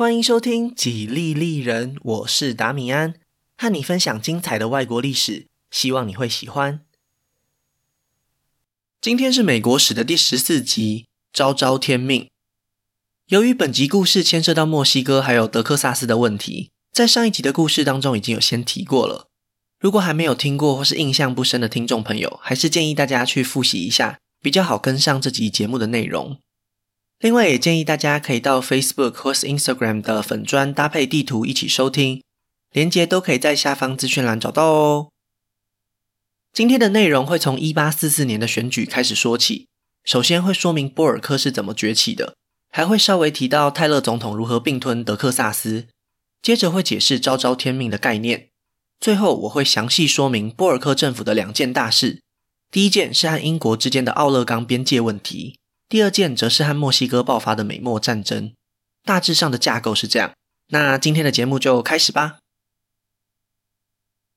欢迎收听《几利利人》，我是达米安，和你分享精彩的外国历史，希望你会喜欢。今天是美国史的第十四集，昭昭天命。由于本集故事牵涉到墨西哥还有德克萨斯的问题，在上一集的故事当中已经有先提过了。如果还没有听过或是印象不深的听众朋友，还是建议大家去复习一下，比较好跟上这集节目的内容。另外，也建议大家可以到 Facebook 或是 Instagram 的粉砖搭配地图一起收听，连接都可以在下方资讯栏找到哦。今天的内容会从一八四四年的选举开始说起，首先会说明波尔克是怎么崛起的，还会稍微提到泰勒总统如何并吞德克萨斯，接着会解释昭昭天命的概念，最后我会详细说明波尔克政府的两件大事，第一件是和英国之间的奥勒冈边界问题。第二件则是和墨西哥爆发的美墨战争，大致上的架构是这样。那今天的节目就开始吧。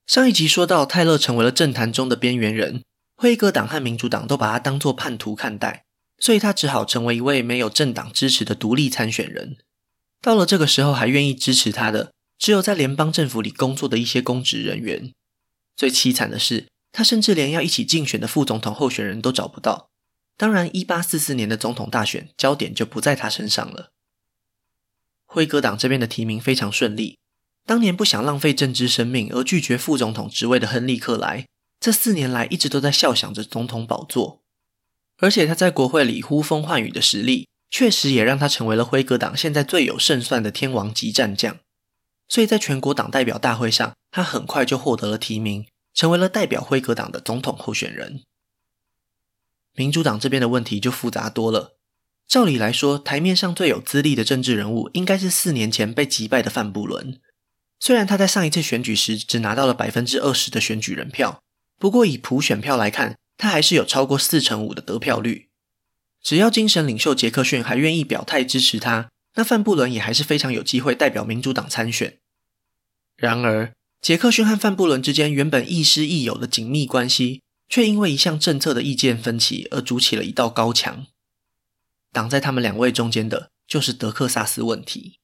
上一集说到，泰勒成为了政坛中的边缘人，辉格党和民主党都把他当作叛徒看待，所以他只好成为一位没有政党支持的独立参选人。到了这个时候，还愿意支持他的，只有在联邦政府里工作的一些公职人员。最凄惨的是，他甚至连要一起竞选的副总统候选人都找不到。当然，一八四四年的总统大选焦点就不在他身上了。辉格党这边的提名非常顺利。当年不想浪费政治生命而拒绝副总统职位的亨利·克莱，这四年来一直都在笑想着总统宝座。而且他在国会里呼风唤雨的实力，确实也让他成为了辉格党现在最有胜算的天王级战将。所以在全国党代表大会上，他很快就获得了提名，成为了代表辉格党的总统候选人。民主党这边的问题就复杂多了。照理来说，台面上最有资历的政治人物应该是四年前被击败的范布伦。虽然他在上一次选举时只拿到了百分之二十的选举人票，不过以普选票来看，他还是有超过四成五的得票率。只要精神领袖杰克逊还愿意表态支持他，那范布伦也还是非常有机会代表民主党参选。然而，杰克逊和范布伦之间原本亦师亦友的紧密关系。却因为一项政策的意见分歧而筑起了一道高墙，挡在他们两位中间的就是德克萨斯问题。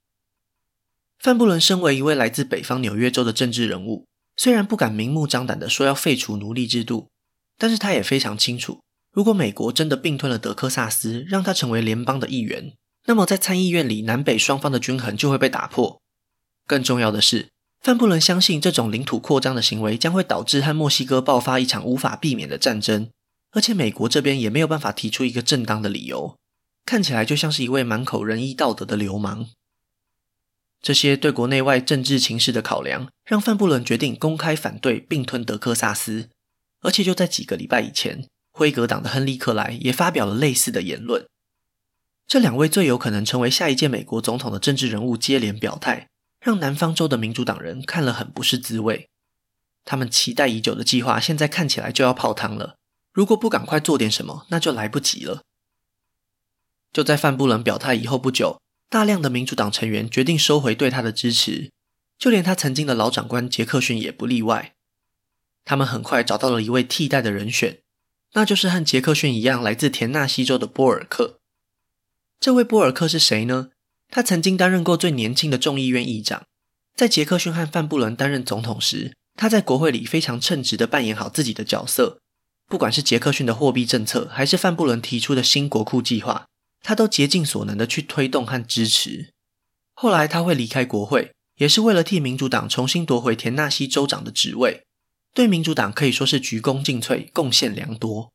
范布伦身为一位来自北方纽约州的政治人物，虽然不敢明目张胆地说要废除奴隶制度，但是他也非常清楚，如果美国真的并吞了德克萨斯，让他成为联邦的一员，那么在参议院里南北双方的均衡就会被打破。更重要的是，范布伦相信这种领土扩张的行为将会导致和墨西哥爆发一场无法避免的战争，而且美国这边也没有办法提出一个正当的理由，看起来就像是一位满口仁义道德的流氓。这些对国内外政治情势的考量，让范布伦决定公开反对并吞德克萨斯，而且就在几个礼拜以前，辉格党的亨利·克莱也发表了类似的言论。这两位最有可能成为下一届美国总统的政治人物接连表态。让南方州的民主党人看了很不是滋味，他们期待已久的计划现在看起来就要泡汤了。如果不赶快做点什么，那就来不及了。就在范布伦表态以后不久，大量的民主党成员决定收回对他的支持，就连他曾经的老长官杰克逊也不例外。他们很快找到了一位替代的人选，那就是和杰克逊一样来自田纳西州的波尔克。这位波尔克是谁呢？他曾经担任过最年轻的众议院议长，在杰克逊和范布伦担任总统时，他在国会里非常称职地扮演好自己的角色。不管是杰克逊的货币政策，还是范布伦提出的新国库计划，他都竭尽所能地去推动和支持。后来他会离开国会，也是为了替民主党重新夺回田纳西州长的职位，对民主党可以说是鞠躬尽瘁，贡献良多。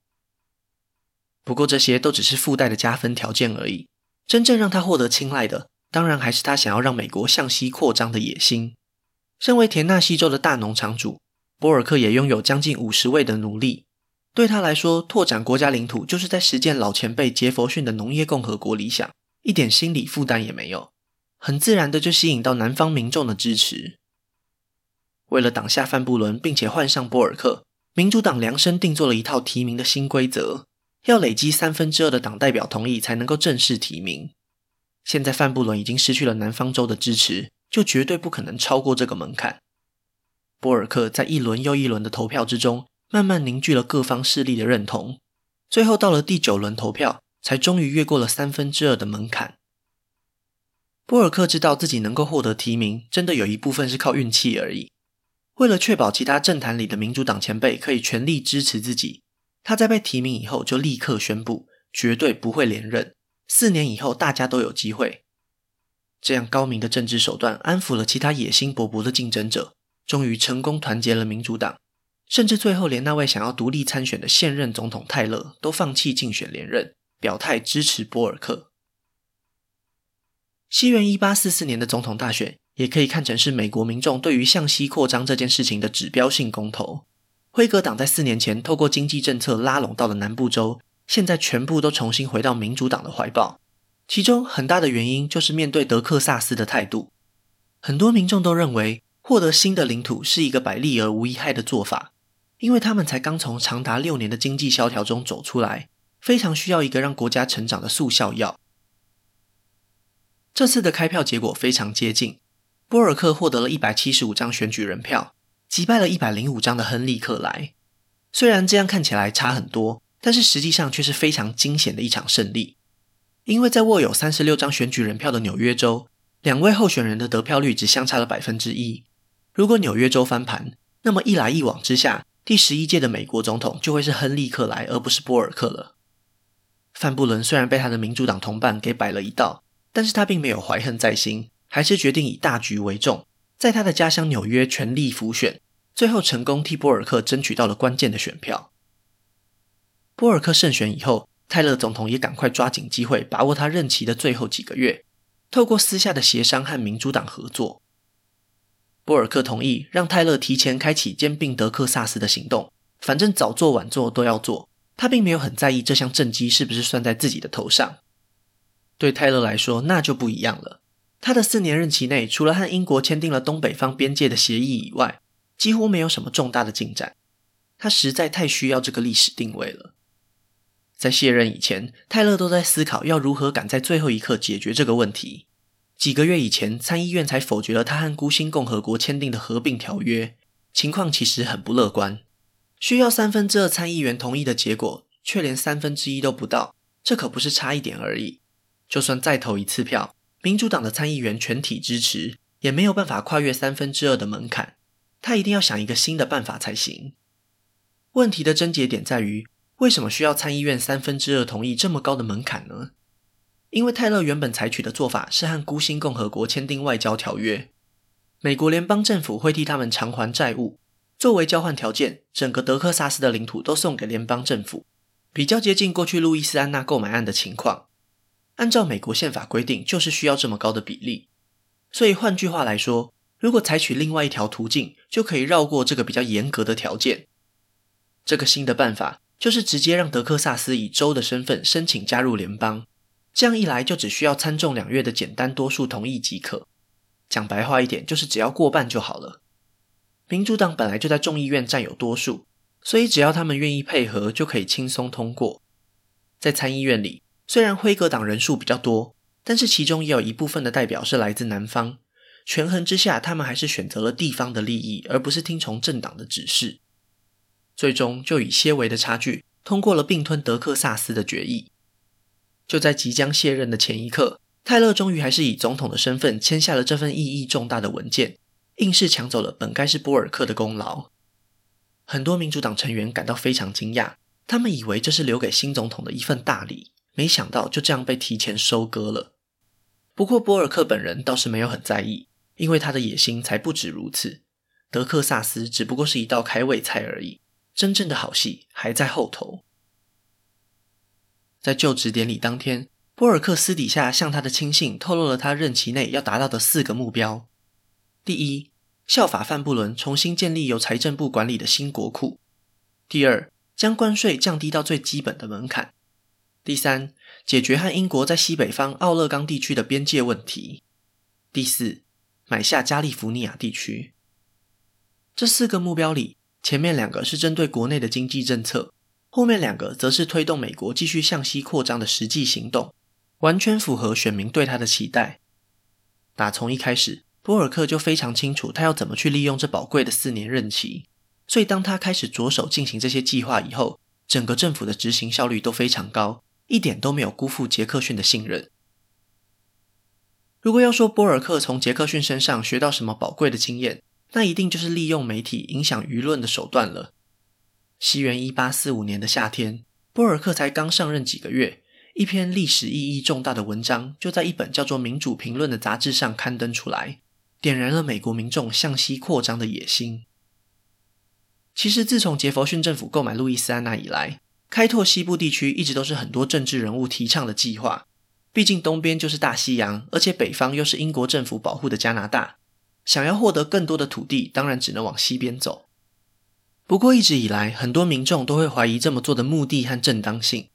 不过这些都只是附带的加分条件而已。真正让他获得青睐的，当然还是他想要让美国向西扩张的野心。身为田纳西州的大农场主，波尔克也拥有将近五十位的奴隶。对他来说，拓展国家领土就是在实践老前辈杰佛逊的农业共和国理想，一点心理负担也没有，很自然的就吸引到南方民众的支持。为了挡下范布伦，并且换上波尔克，民主党量身定做了一套提名的新规则。要累积三分之二的党代表同意才能够正式提名。现在范布伦已经失去了南方州的支持，就绝对不可能超过这个门槛。波尔克在一轮又一轮的投票之中，慢慢凝聚了各方势力的认同，最后到了第九轮投票，才终于越过了三分之二的门槛。波尔克知道自己能够获得提名，真的有一部分是靠运气而已。为了确保其他政坛里的民主党前辈可以全力支持自己，他在被提名以后就立刻宣布，绝对不会连任。四年以后，大家都有机会。这样高明的政治手段安抚了其他野心勃勃的竞争者，终于成功团结了民主党。甚至最后，连那位想要独立参选的现任总统泰勒都放弃竞选连任，表态支持波尔克。西元一八四四年的总统大选，也可以看成是美国民众对于向西扩张这件事情的指标性公投。辉格党在四年前透过经济政策拉拢到了南部州，现在全部都重新回到民主党的怀抱。其中很大的原因就是面对德克萨斯的态度。很多民众都认为，获得新的领土是一个百利而无一害的做法，因为他们才刚从长达六年的经济萧条中走出来，非常需要一个让国家成长的速效药。这次的开票结果非常接近，波尔克获得了一百七十五张选举人票，击败了一百零五张的亨利克莱。虽然这样看起来差很多，但是实际上却是非常惊险的一场胜利。因为在握有三十六张选举人票的纽约州，两位候选人的得票率只相差了百分之一。如果纽约州翻盘，那么一来一往之下，第十一届的美国总统就会是亨利克莱，而不是波尔克了。范布伦虽然被他的民主党同伴给摆了一道。但是他并没有怀恨在心，还是决定以大局为重，在他的家乡纽约全力辅选，最后成功替波尔克争取到了关键的选票。波尔克胜选以后，泰勒总统也赶快抓紧机会，把握他任期的最后几个月，透过私下的协商和民主党合作。波尔克同意让泰勒提前开启兼并德克萨斯的行动，反正早做晚做都要做，他并没有很在意这项政绩是不是算在自己的头上。对泰勒来说，那就不一样了。他的四年任期内，除了和英国签订了东北方边界的协议以外，几乎没有什么重大的进展。他实在太需要这个历史定位了。在卸任以前，泰勒都在思考要如何赶在最后一刻解决这个问题。几个月以前，参议院才否决了他和孤星共和国签订的合并条约，情况其实很不乐观。需要三分之二参议员同意的结果，却连三分之一都不到，这可不是差一点而已。就算再投一次票，民主党的参议员全体支持，也没有办法跨越三分之二的门槛。他一定要想一个新的办法才行。问题的症结点在于，为什么需要参议院三分之二同意这么高的门槛呢？因为泰勒原本采取的做法是和孤星共和国签订外交条约，美国联邦政府会替他们偿还债务，作为交换条件，整个德克萨斯的领土都送给联邦政府，比较接近过去路易斯安那购买案的情况。按照美国宪法规定，就是需要这么高的比例。所以换句话来说，如果采取另外一条途径，就可以绕过这个比较严格的条件。这个新的办法就是直接让德克萨斯以州的身份申请加入联邦。这样一来，就只需要参众两院的简单多数同意即可。讲白话一点，就是只要过半就好了。民主党本来就在众议院占有多数，所以只要他们愿意配合，就可以轻松通过。在参议院里。虽然辉格党人数比较多，但是其中也有一部分的代表是来自南方。权衡之下，他们还是选择了地方的利益，而不是听从政党的指示。最终就以些微的差距通过了并吞德克萨斯的决议。就在即将卸任的前一刻，泰勒终于还是以总统的身份签下了这份意义重大的文件，硬是抢走了本该是波尔克的功劳。很多民主党成员感到非常惊讶，他们以为这是留给新总统的一份大礼。没想到就这样被提前收割了。不过波尔克本人倒是没有很在意，因为他的野心才不止如此。德克萨斯只不过是一道开胃菜而已，真正的好戏还在后头。在就职典礼当天，波尔克私底下向他的亲信透露了他任期内要达到的四个目标：第一，效法范布伦重新建立由财政部管理的新国库；第二，将关税降低到最基本的门槛。第三，解决和英国在西北方奥勒冈地区的边界问题。第四，买下加利福尼亚地区。这四个目标里，前面两个是针对国内的经济政策，后面两个则是推动美国继续向西扩张的实际行动，完全符合选民对他的期待。打从一开始，波尔克就非常清楚他要怎么去利用这宝贵的四年任期，所以当他开始着手进行这些计划以后，整个政府的执行效率都非常高。一点都没有辜负杰克逊的信任。如果要说波尔克从杰克逊身上学到什么宝贵的经验，那一定就是利用媒体影响舆论的手段了。西元一八四五年的夏天，波尔克才刚上任几个月，一篇历史意义重大的文章就在一本叫做《民主评论》的杂志上刊登出来，点燃了美国民众向西扩张的野心。其实，自从杰佛逊政府购买路易斯安那以来，开拓西部地区一直都是很多政治人物提倡的计划。毕竟东边就是大西洋，而且北方又是英国政府保护的加拿大。想要获得更多的土地，当然只能往西边走。不过一直以来，很多民众都会怀疑这么做的目的和正当性。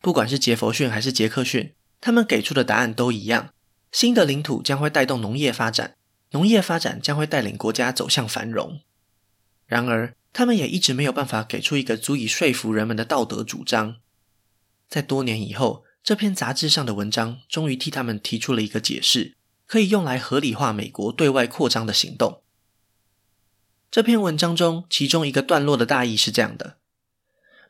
不管是杰佛逊还是杰克逊，他们给出的答案都一样：新的领土将会带动农业发展，农业发展将会带领国家走向繁荣。然而，他们也一直没有办法给出一个足以说服人们的道德主张。在多年以后，这篇杂志上的文章终于替他们提出了一个解释。可以用来合理化美国对外扩张的行动。这篇文章中，其中一个段落的大意是这样的：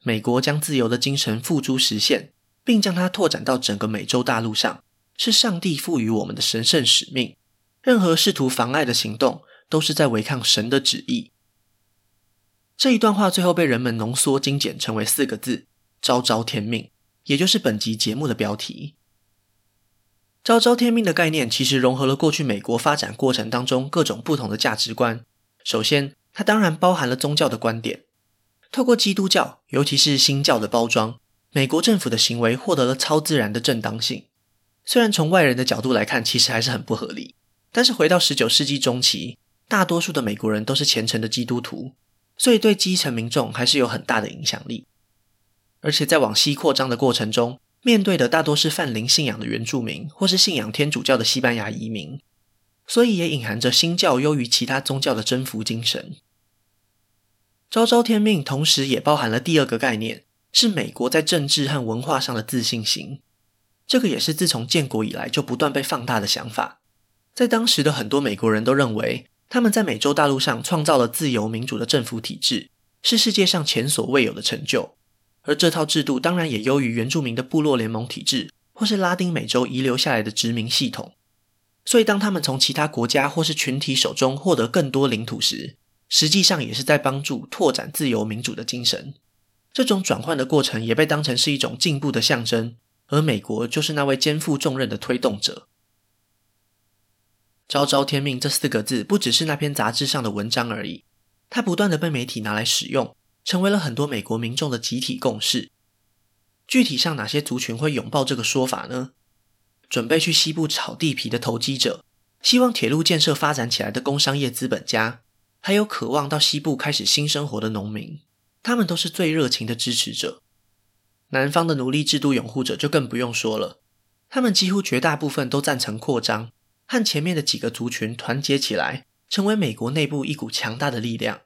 美国将自由的精神付诸实现，并将它拓展到整个美洲大陆上，是上帝赋予我们的神圣使命。任何试图妨碍的行动，都是在违抗神的旨意。这一段话最后被人们浓缩精简成为四个字：昭昭天命，也就是本集节目的标题。昭昭天命的概念其实融合了过去美国发展过程当中各种不同的价值观。首先，它当然包含了宗教的观点。透过基督教，尤其是新教的包装，美国政府的行为获得了超自然的正当性。虽然从外人的角度来看，其实还是很不合理。但是回到十九世纪中期，大多数的美国人都是虔诚的基督徒，所以对基层民众还是有很大的影响力。而且在往西扩张的过程中，面对的大多是泛灵信仰的原住民，或是信仰天主教的西班牙移民，所以也隐含着新教优于其他宗教的征服精神。昭昭天命同时也包含了第二个概念，是美国在政治和文化上的自信心。这个也是自从建国以来就不断被放大的想法。在当时的很多美国人都认为，他们在美洲大陆上创造了自由民主的政府体制，是世界上前所未有的成就。而这套制度当然也优于原住民的部落联盟体制，或是拉丁美洲遗留下来的殖民系统。所以，当他们从其他国家或是群体手中获得更多领土时，实际上也是在帮助拓展自由民主的精神。这种转换的过程也被当成是一种进步的象征，而美国就是那位肩负重任的推动者。昭昭天命这四个字不只是那篇杂志上的文章而已，它不断地被媒体拿来使用。成为了很多美国民众的集体共识。具体上哪些族群会拥抱这个说法呢？准备去西部炒地皮的投机者，希望铁路建设发展起来的工商业资本家，还有渴望到西部开始新生活的农民，他们都是最热情的支持者。南方的奴隶制度拥护者就更不用说了，他们几乎绝大部分都赞成扩张，和前面的几个族群团结起来，成为美国内部一股强大的力量。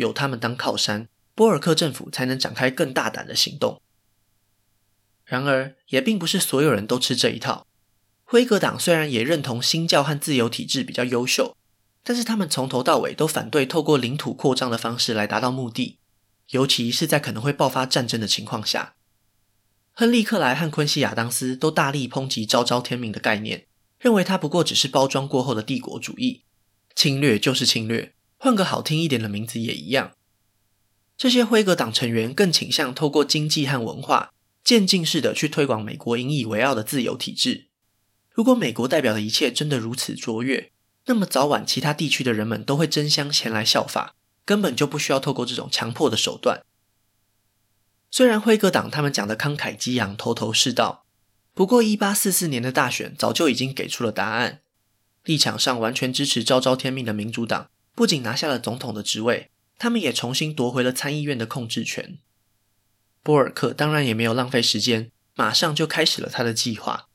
有他们当靠山，波尔克政府才能展开更大胆的行动。然而，也并不是所有人都吃这一套。辉格党虽然也认同新教和自由体制比较优秀，但是他们从头到尾都反对透过领土扩张的方式来达到目的，尤其是在可能会爆发战争的情况下。亨利·克莱和昆西·亚当斯都大力抨击“昭昭天命”的概念，认为它不过只是包装过后的帝国主义，侵略就是侵略。换个好听一点的名字也一样。这些辉格党成员更倾向透过经济和文化渐进式的去推广美国引以为傲的自由体制。如果美国代表的一切真的如此卓越，那么早晚其他地区的人们都会争相前来效法，根本就不需要透过这种强迫的手段。虽然辉格党他们讲的慷慨激昂、头头是道，不过一八四四年的大选早就已经给出了答案，立场上完全支持昭昭天命的民主党。不仅拿下了总统的职位，他们也重新夺回了参议院的控制权。波尔克当然也没有浪费时间，马上就开始了他的计划。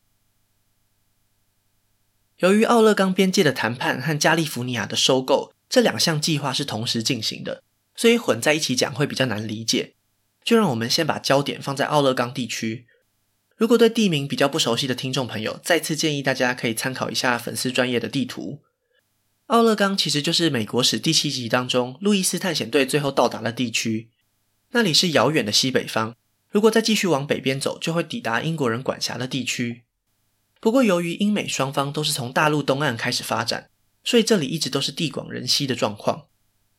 由于奥勒冈边界的谈判和加利福尼亚的收购这两项计划是同时进行的，所以混在一起讲会比较难理解。就让我们先把焦点放在奥勒冈地区。如果对地名比较不熟悉的听众朋友，再次建议大家可以参考一下粉丝专业的地图。奥勒冈其实就是美国史第七集当中路易斯探险队最后到达的地区，那里是遥远的西北方。如果再继续往北边走，就会抵达英国人管辖的地区。不过由于英美双方都是从大陆东岸开始发展，所以这里一直都是地广人稀的状况。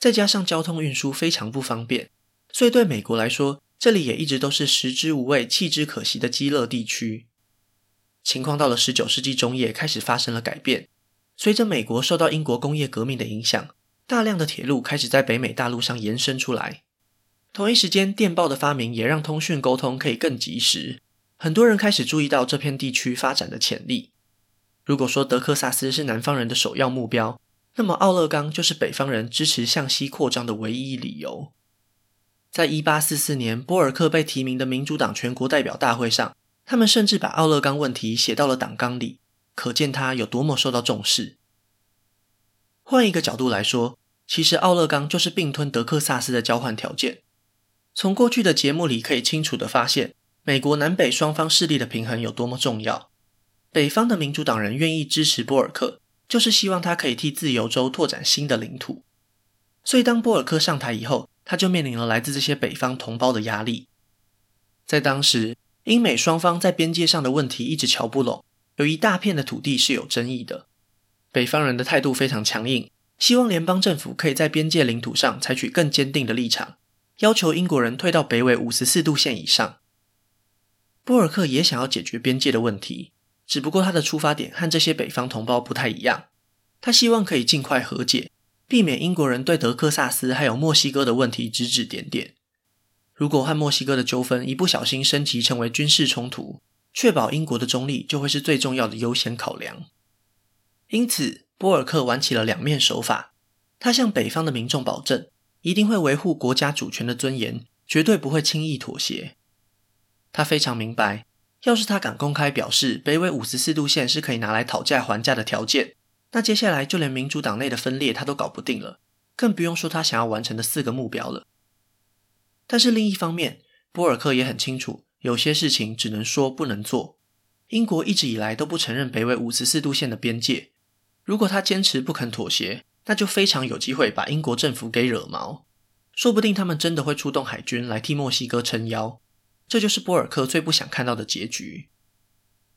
再加上交通运输非常不方便，所以对美国来说，这里也一直都是食之无味、弃之可惜的饥饿地区。情况到了十九世纪中叶开始发生了改变，随着美国受到英国工业革命的影响，大量的铁路开始在北美大陆上延伸出来。同一时间，电报的发明也让通讯沟通可以更及时。很多人开始注意到这片地区发展的潜力。如果说德克萨斯是南方人的首要目标，那么奥勒冈就是北方人支持向西扩张的唯一理由。在一八四四年，波尔克被提名的民主党全国代表大会上，他们甚至把奥勒冈问题写到了党纲里，可见他有多么受到重视。换一个角度来说，其实奥勒冈就是并吞德克萨斯的交换条件。从过去的节目里可以清楚地发现，美国南北双方势力的平衡有多么重要。北方的民主党人愿意支持波尔克，就是希望他可以替自由州拓展新的领土。所以当波尔克上台以后，他就面临了来自这些北方同胞的压力。在当时，英美双方在边界上的问题一直瞧不拢，有一大片的土地是有争议的。北方人的态度非常强硬，希望联邦政府可以在边界领土上采取更坚定的立场。要求英国人退到北纬五十四度线以上。波尔克也想要解决边界的问题，只不过他的出发点和这些北方同胞不太一样。他希望可以尽快和解，避免英国人对德克萨斯还有墨西哥的问题指指点点。如果和墨西哥的纠纷一不小心升级成为军事冲突，确保英国的中立就会是最重要的优先考量。因此，波尔克玩起了两面手法。他向北方的民众保证。一定会维护国家主权的尊严，绝对不会轻易妥协。他非常明白，要是他敢公开表示北纬五十四度线是可以拿来讨价还价的条件，那接下来就连民主党内的分裂他都搞不定了，更不用说他想要完成的四个目标了。但是另一方面，波尔克也很清楚，有些事情只能说不能做。英国一直以来都不承认北纬五十四度线的边界，如果他坚持不肯妥协，那就非常有机会把英国政府给惹毛，说不定他们真的会出动海军来替墨西哥撑腰，这就是波尔克最不想看到的结局。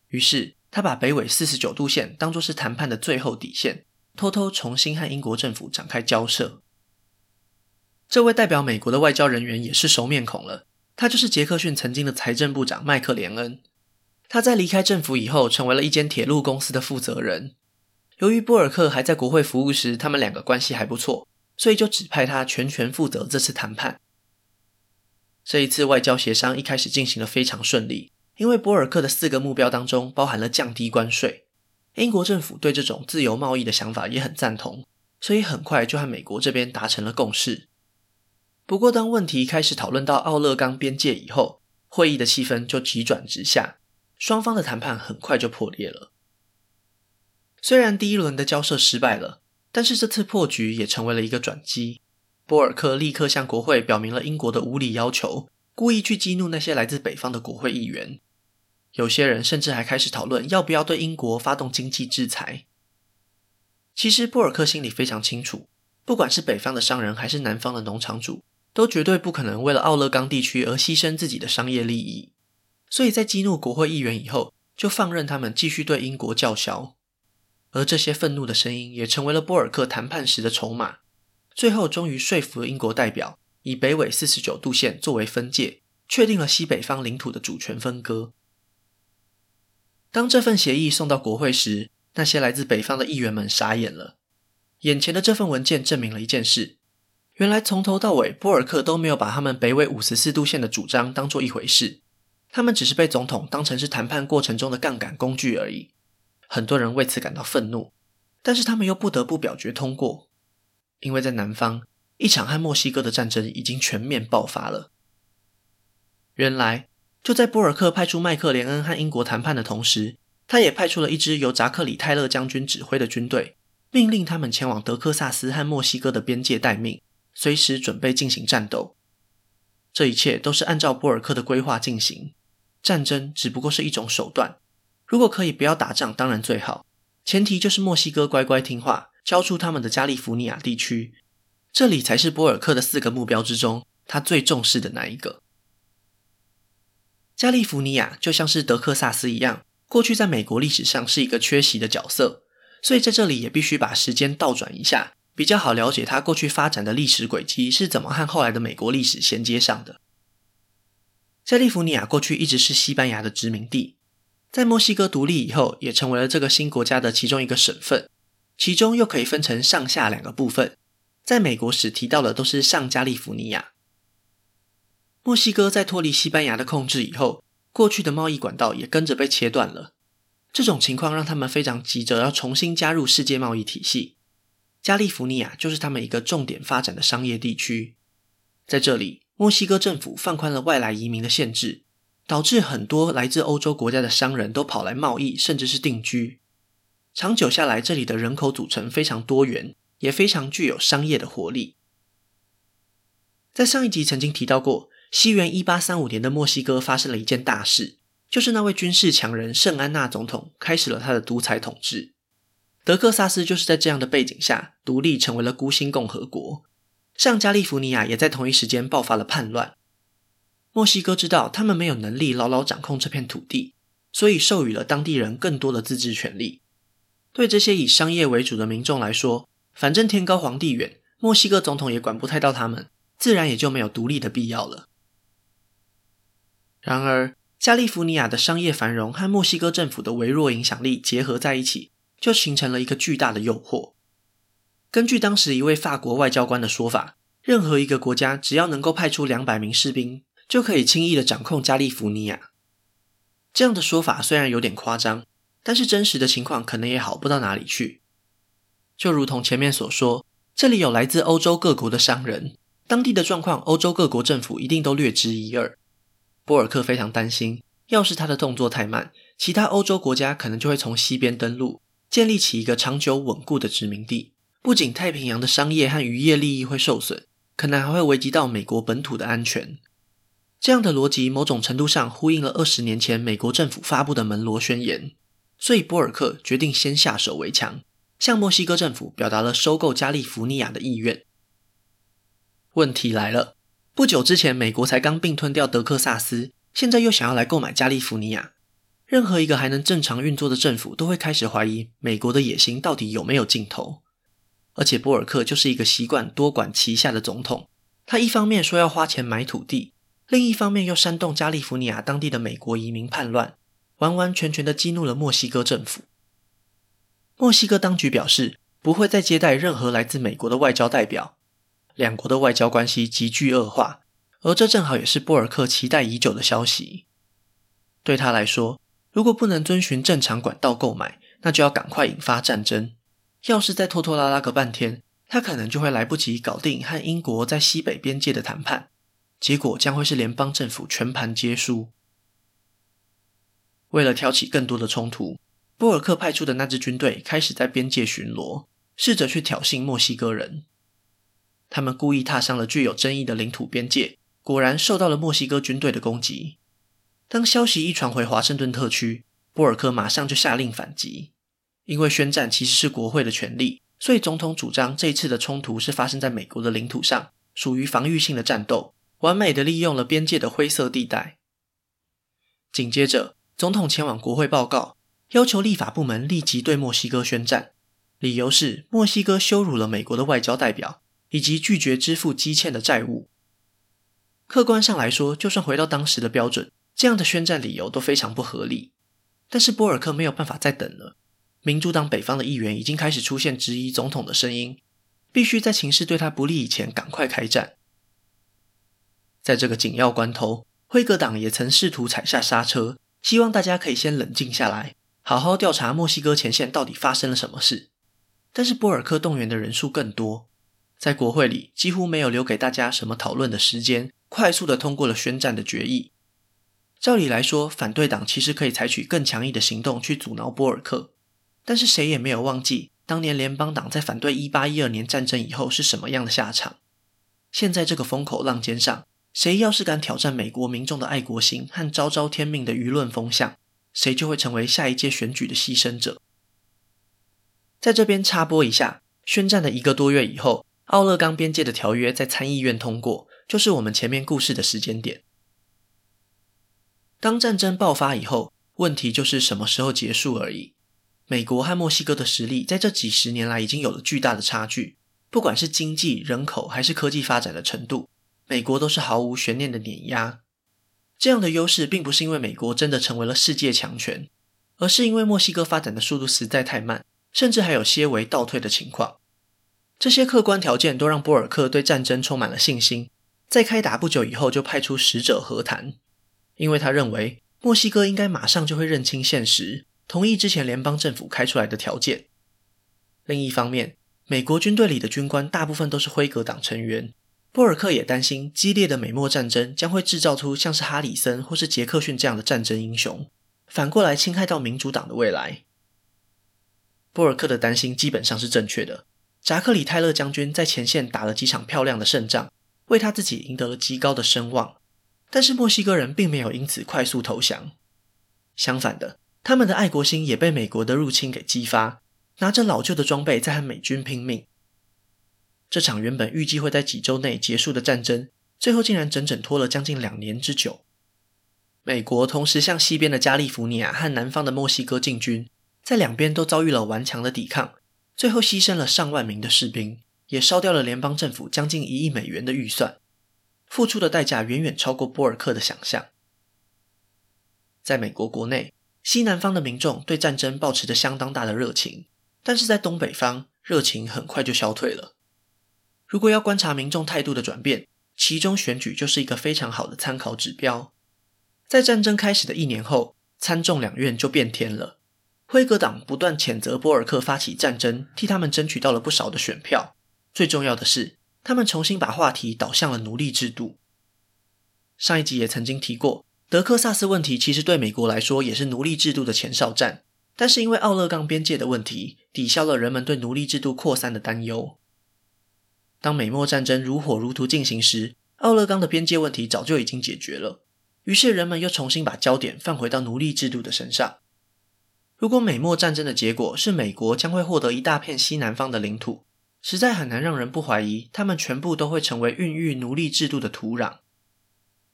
于是，他把北纬四十九度线当作是谈判的最后底线，偷偷重新和英国政府展开交涉。这位代表美国的外交人员也是熟面孔了，他就是杰克逊曾经的财政部长麦克连恩。他在离开政府以后，成为了一间铁路公司的负责人。由于波尔克还在国会服务时，他们两个关系还不错，所以就指派他全权负责这次谈判。这一次外交协商一开始进行得非常顺利，因为波尔克的四个目标当中包含了降低关税，英国政府对这种自由贸易的想法也很赞同，所以很快就和美国这边达成了共识。不过，当问题开始讨论到奥勒冈边界以后，会议的气氛就急转直下，双方的谈判很快就破裂了。虽然第一轮的交涉失败了，但是这次破局也成为了一个转机。波尔克立刻向国会表明了英国的无理要求，故意去激怒那些来自北方的国会议员。有些人甚至还开始讨论要不要对英国发动经济制裁。其实波尔克心里非常清楚，不管是北方的商人还是南方的农场主，都绝对不可能为了奥勒冈地区而牺牲自己的商业利益。所以在激怒国会议员以后，就放任他们继续对英国叫嚣。而这些愤怒的声音也成为了波尔克谈判时的筹码，最后终于说服了英国代表，以北纬四十九度线作为分界，确定了西北方领土的主权分割。当这份协议送到国会时，那些来自北方的议员们傻眼了。眼前的这份文件证明了一件事：原来从头到尾，波尔克都没有把他们北纬五十四度线的主张当做一回事，他们只是被总统当成是谈判过程中的杠杆工具而已。很多人为此感到愤怒，但是他们又不得不表决通过，因为在南方，一场和墨西哥的战争已经全面爆发了。原来，就在波尔克派出麦克连恩和英国谈判的同时，他也派出了一支由扎克里泰勒将军指挥的军队，命令他们前往德克萨斯和墨西哥的边界待命，随时准备进行战斗。这一切都是按照波尔克的规划进行，战争只不过是一种手段。如果可以不要打仗，当然最好。前提就是墨西哥乖乖听话，交出他们的加利福尼亚地区。这里才是波尔克的四个目标之中，他最重视的那一个。加利福尼亚就像是德克萨斯一样，过去在美国历史上是一个缺席的角色，所以在这里也必须把时间倒转一下，比较好了解它过去发展的历史轨迹是怎么和后来的美国历史衔接上的。加利福尼亚过去一直是西班牙的殖民地，在墨西哥独立以后，也成为了这个新国家的其中一个省份，其中又可以分成上下两个部分。在美国史提到的都是上加利福尼亚。墨西哥在脱离西班牙的控制以后，过去的贸易管道也跟着被切断了。这种情况让他们非常急着要重新加入世界贸易体系。加利福尼亚就是他们一个重点发展的商业地区。在这里，墨西哥政府放宽了外来移民的限制，导致很多来自欧洲国家的商人都跑来贸易，甚至是定居。长久下来，这里的人口组成非常多元。也非常具有商业的活力。在上一集曾经提到过，西元一八三五年的墨西哥发生了一件大事，就是那位军事强人圣安娜总统开始了他的独裁统治。德克萨斯就是在这样的背景下独立成为了孤星共和国。像加利福尼亚也在同一时间爆发了叛乱。墨西哥知道他们没有能力牢牢掌控这片土地，所以授予了当地人更多的自治权利。对这些以商业为主的民众来说，反正天高皇帝远，墨西哥总统也管不太到他们，自然也就没有独立的必要了。然而，加利福尼亚的商业繁荣和墨西哥政府的微弱影响力结合在一起，就形成了一个巨大的诱惑。根据当时一位法国外交官的说法，任何一个国家只要能够派出两百名士兵，就可以轻易的掌控加利福尼亚。这样的说法虽然有点夸张，但是真实的情况可能也好不到哪里去。就如同前面所说，这里有来自欧洲各国的商人，当地的状况，欧洲各国政府一定都略知一二。波尔克非常担心，要是他的动作太慢，其他欧洲国家可能就会从西边登陆，建立起一个长久稳固的殖民地。不仅太平洋的商业和渔业利益会受损，可能还会危及到美国本土的安全。这样的逻辑，某种程度上呼应了二十年前美国政府发布的门罗宣言。所以，波尔克决定先下手为强。向墨西哥政府表达了收购加利福尼亚的意愿。问题来了，不久之前美国才刚并吞掉德克萨斯，现在又想要来购买加利福尼亚。任何一个还能正常运作的政府都会开始怀疑美国的野心到底有没有尽头。而且波尔克就是一个习惯多管齐下的总统，他一方面说要花钱买土地，另一方面又煽动加利福尼亚当地的美国移民叛乱，完完全全的激怒了墨西哥政府。墨西哥当局表示不会再接待任何来自美国的外交代表，两国的外交关系急剧恶化，而这正好也是波尔克期待已久的消息。对他来说，如果不能遵循正常管道购买，那就要赶快引发战争。要是再拖拖拉拉个半天，他可能就会来不及搞定和英国在西北边界的谈判，结果将会是联邦政府全盘皆输。为了挑起更多的冲突。波尔克派出的那支军队开始在边界巡逻，试着去挑衅墨西哥人。他们故意踏上了具有争议的领土边界，果然受到了墨西哥军队的攻击。当消息一传回华盛顿特区，波尔克马上就下令反击。因为宣战其实是国会的权利，所以总统主张这次的冲突是发生在美国的领土上，属于防御性的战斗，完美的利用了边界的灰色地带。紧接着，总统前往国会报告。要求立法部门立即对墨西哥宣战，理由是墨西哥羞辱了美国的外交代表，以及拒绝支付积欠的债务。客观上来说，就算回到当时的标准，这样的宣战理由都非常不合理。但是波尔克没有办法再等了，民主党北方的议员已经开始出现质疑总统的声音，必须在情势对他不利以前赶快开战。在这个紧要关头，辉格党也曾试图踩下刹车，希望大家可以先冷静下来。好好调查墨西哥前线到底发生了什么事，但是波尔克动员的人数更多，在国会里几乎没有留给大家什么讨论的时间，快速的通过了宣战的决议。照理来说，反对党其实可以采取更强硬的行动去阻挠波尔克，但是谁也没有忘记当年联邦党在反对一八一二年战争以后是什么样的下场。现在这个风口浪尖上，谁要是敢挑战美国民众的爱国心和昭昭天命的舆论风向，谁就会成为下一届选举的牺牲者。在这边插播一下，宣战的一个多月以后，奥勒冈边界的条约在参议院通过，就是我们前面故事的时间点。当战争爆发以后，问题就是什么时候结束而已。美国和墨西哥的实力在这几十年来已经有了巨大的差距，不管是经济、人口还是科技发展的程度，美国都是毫无悬念的碾压。这样的优势并不是因为美国真的成为了世界强权，而是因为墨西哥发展的速度实在太慢，甚至还有些微倒退的情况。这些客观条件都让波尔克对战争充满了信心，在开打不久以后就派出使者和谈，因为他认为墨西哥应该马上就会认清现实，同意之前联邦政府开出来的条件。另一方面，美国军队里的军官大部分都是辉格党成员。波尔克也担心，激烈的美墨战争将会制造出像是哈里森或是杰克逊这样的战争英雄，反过来侵害到民主党的未来。波尔克的担心基本上是正确的。扎克里泰勒将军在前线打了几场漂亮的胜仗，为他自己赢得了极高的声望。但是墨西哥人并没有因此快速投降，相反的，他们的爱国心也被美国的入侵给激发，拿着老旧的装备在和美军拼命。这场原本预计会在几周内结束的战争，最后竟然整整拖了将近两年之久。美国同时向西边的加利福尼亚和南方的墨西哥进军，在两边都遭遇了顽强的抵抗，最后牺牲了上万名的士兵，也烧掉了联邦政府将近一亿美元的预算，付出的代价远远超过波尔克的想象。在美国国内，西南方的民众对战争保持着相当大的热情，但是在东北方，热情很快就消退了。如果要观察民众态度的转变，其中选举就是一个非常好的参考指标。在战争开始的一年后，参众两院就变天了。辉格党不断谴责波尔克发起战争，替他们争取到了不少的选票。最重要的是，他们重新把话题导向了奴隶制度。上一集也曾经提过，德克萨斯问题其实对美国来说也是奴隶制度的前哨战，但是因为奥勒冈边界的问题，抵消了人们对奴隶制度扩散的担忧。当美墨战争如火如荼进行时，奥勒冈的边界问题早就已经解决了。于是人们又重新把焦点放回到奴隶制度的身上。如果美墨战争的结果是美国将会获得一大片西南方的领土，实在很难让人不怀疑，他们全部都会成为孕育奴隶制度的土壤。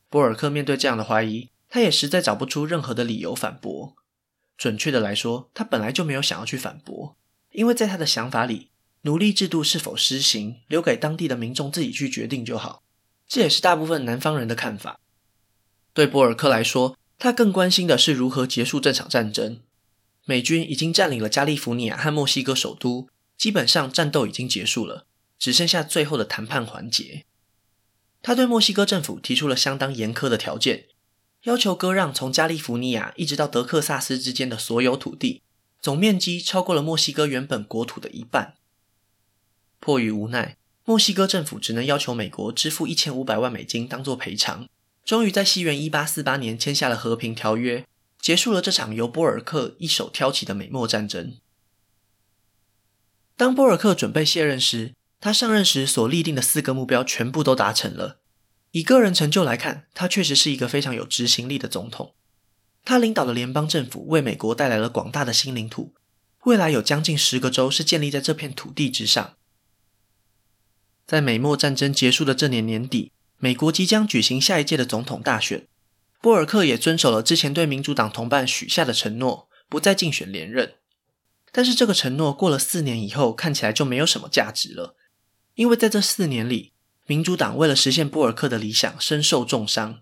波尔克面对这样的怀疑，他也实在找不出任何的理由反驳。准确的来说，他本来就没有想要去反驳，因为在他的想法里。奴隶制度是否施行，留给当地的民众自己去决定就好。这也是大部分南方人的看法。对波尔克来说，他更关心的是如何结束这场战争。美军已经占领了加利福尼亚和墨西哥首都，基本上战斗已经结束了，只剩下最后的谈判环节。他对墨西哥政府提出了相当严苛的条件，要求割让从加利福尼亚一直到德克萨斯之间的所有土地，总面积超过了墨西哥原本国土的一半。迫于无奈，墨西哥政府只能要求美国支付一千五百万美金当做赔偿。终于在西元一八四八年签下了和平条约，结束了这场由波尔克一手挑起的美墨战争。当波尔克准备卸任时，他上任时所立定的四个目标全部都达成了。以个人成就来看，他确实是一个非常有执行力的总统。他领导的联邦政府为美国带来了广大的新领土，未来有将近十个州是建立在这片土地之上。在美墨战争结束的这年年底，美国即将举行下一届的总统大选。波尔克也遵守了之前对民主党同伴许下的承诺，不再竞选连任。但是这个承诺过了四年以后，看起来就没有什么价值了，因为在这四年里，民主党为了实现波尔克的理想，身受重伤。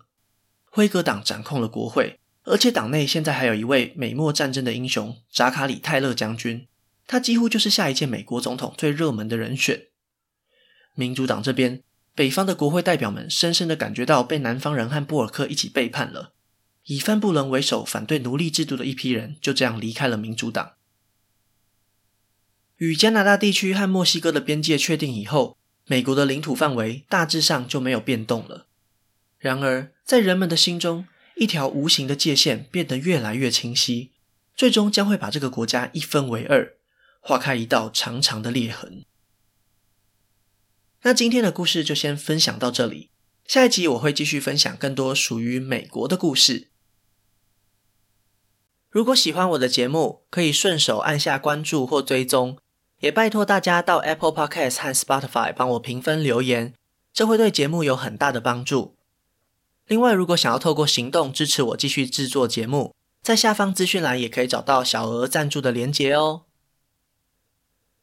辉格党掌控了国会，而且党内现在还有一位美墨战争的英雄扎卡里泰勒将军，他几乎就是下一届美国总统最热门的人选。民主党这边，北方的国会代表们深深的感觉到被南方人和波尔克一起背叛了。以范布伦为首反对奴隶制度的一批人就这样离开了民主党。与加拿大地区和墨西哥的边界确定以后，美国的领土范围大致上就没有变动了。然而，在人们的心中，一条无形的界限变得越来越清晰，最终将会把这个国家一分为二，划开一道长长的裂痕。那今天的故事就先分享到这里，下一集我会继续分享更多属于美国的故事。如果喜欢我的节目，可以顺手按下关注或追踪，也拜托大家到 Apple Podcast 和 Spotify 帮我评分留言，这会对节目有很大的帮助。另外，如果想要透过行动支持我继续制作节目，在下方资讯栏也可以找到小额赞助的连结哦。